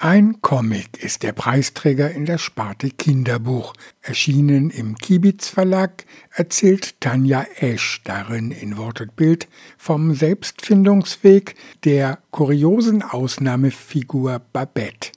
Ein Comic ist der Preisträger in der Sparte Kinderbuch. Erschienen im Kibitz Verlag erzählt Tanja Esch darin in Wort und Bild vom Selbstfindungsweg der kuriosen Ausnahmefigur Babette.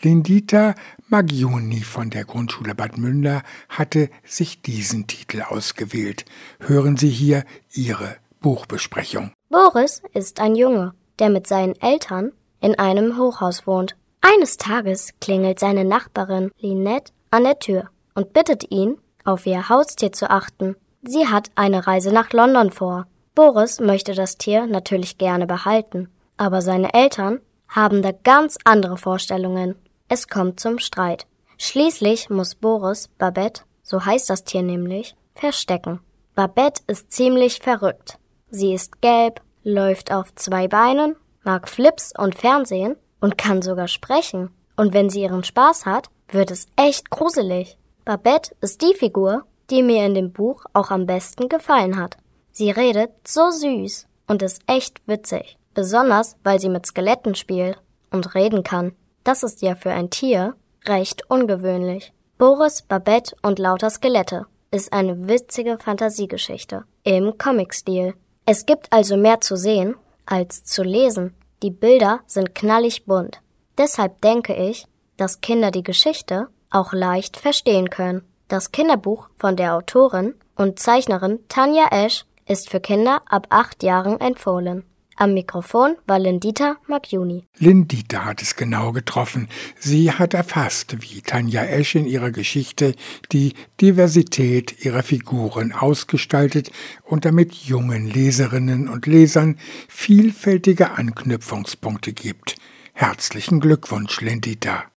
Lindita Magioni von der Grundschule Bad Münder hatte sich diesen Titel ausgewählt. Hören Sie hier ihre Buchbesprechung. Boris ist ein Junge, der mit seinen Eltern in einem Hochhaus wohnt. Eines Tages klingelt seine Nachbarin Linette an der Tür und bittet ihn, auf ihr Haustier zu achten. Sie hat eine Reise nach London vor. Boris möchte das Tier natürlich gerne behalten, aber seine Eltern haben da ganz andere Vorstellungen. Es kommt zum Streit. Schließlich muss Boris Babette, so heißt das Tier nämlich, verstecken. Babette ist ziemlich verrückt. Sie ist gelb, läuft auf zwei Beinen, mag Flips und Fernsehen und kann sogar sprechen. Und wenn sie ihren Spaß hat, wird es echt gruselig. Babette ist die Figur, die mir in dem Buch auch am besten gefallen hat. Sie redet so süß und ist echt witzig. Besonders, weil sie mit Skeletten spielt und reden kann. Das ist ja für ein Tier recht ungewöhnlich. Boris, Babette und lauter Skelette ist eine witzige Fantasiegeschichte im Comic-Stil. Es gibt also mehr zu sehen als zu lesen. Die Bilder sind knallig bunt. Deshalb denke ich, dass Kinder die Geschichte auch leicht verstehen können. Das Kinderbuch von der Autorin und Zeichnerin Tanja Esch ist für Kinder ab acht Jahren empfohlen. Am Mikrofon war Lindita Magjuni. Lindita hat es genau getroffen. Sie hat erfasst, wie Tanja Esch in ihrer Geschichte die Diversität ihrer Figuren ausgestaltet und damit jungen Leserinnen und Lesern vielfältige Anknüpfungspunkte gibt. Herzlichen Glückwunsch, Lindita.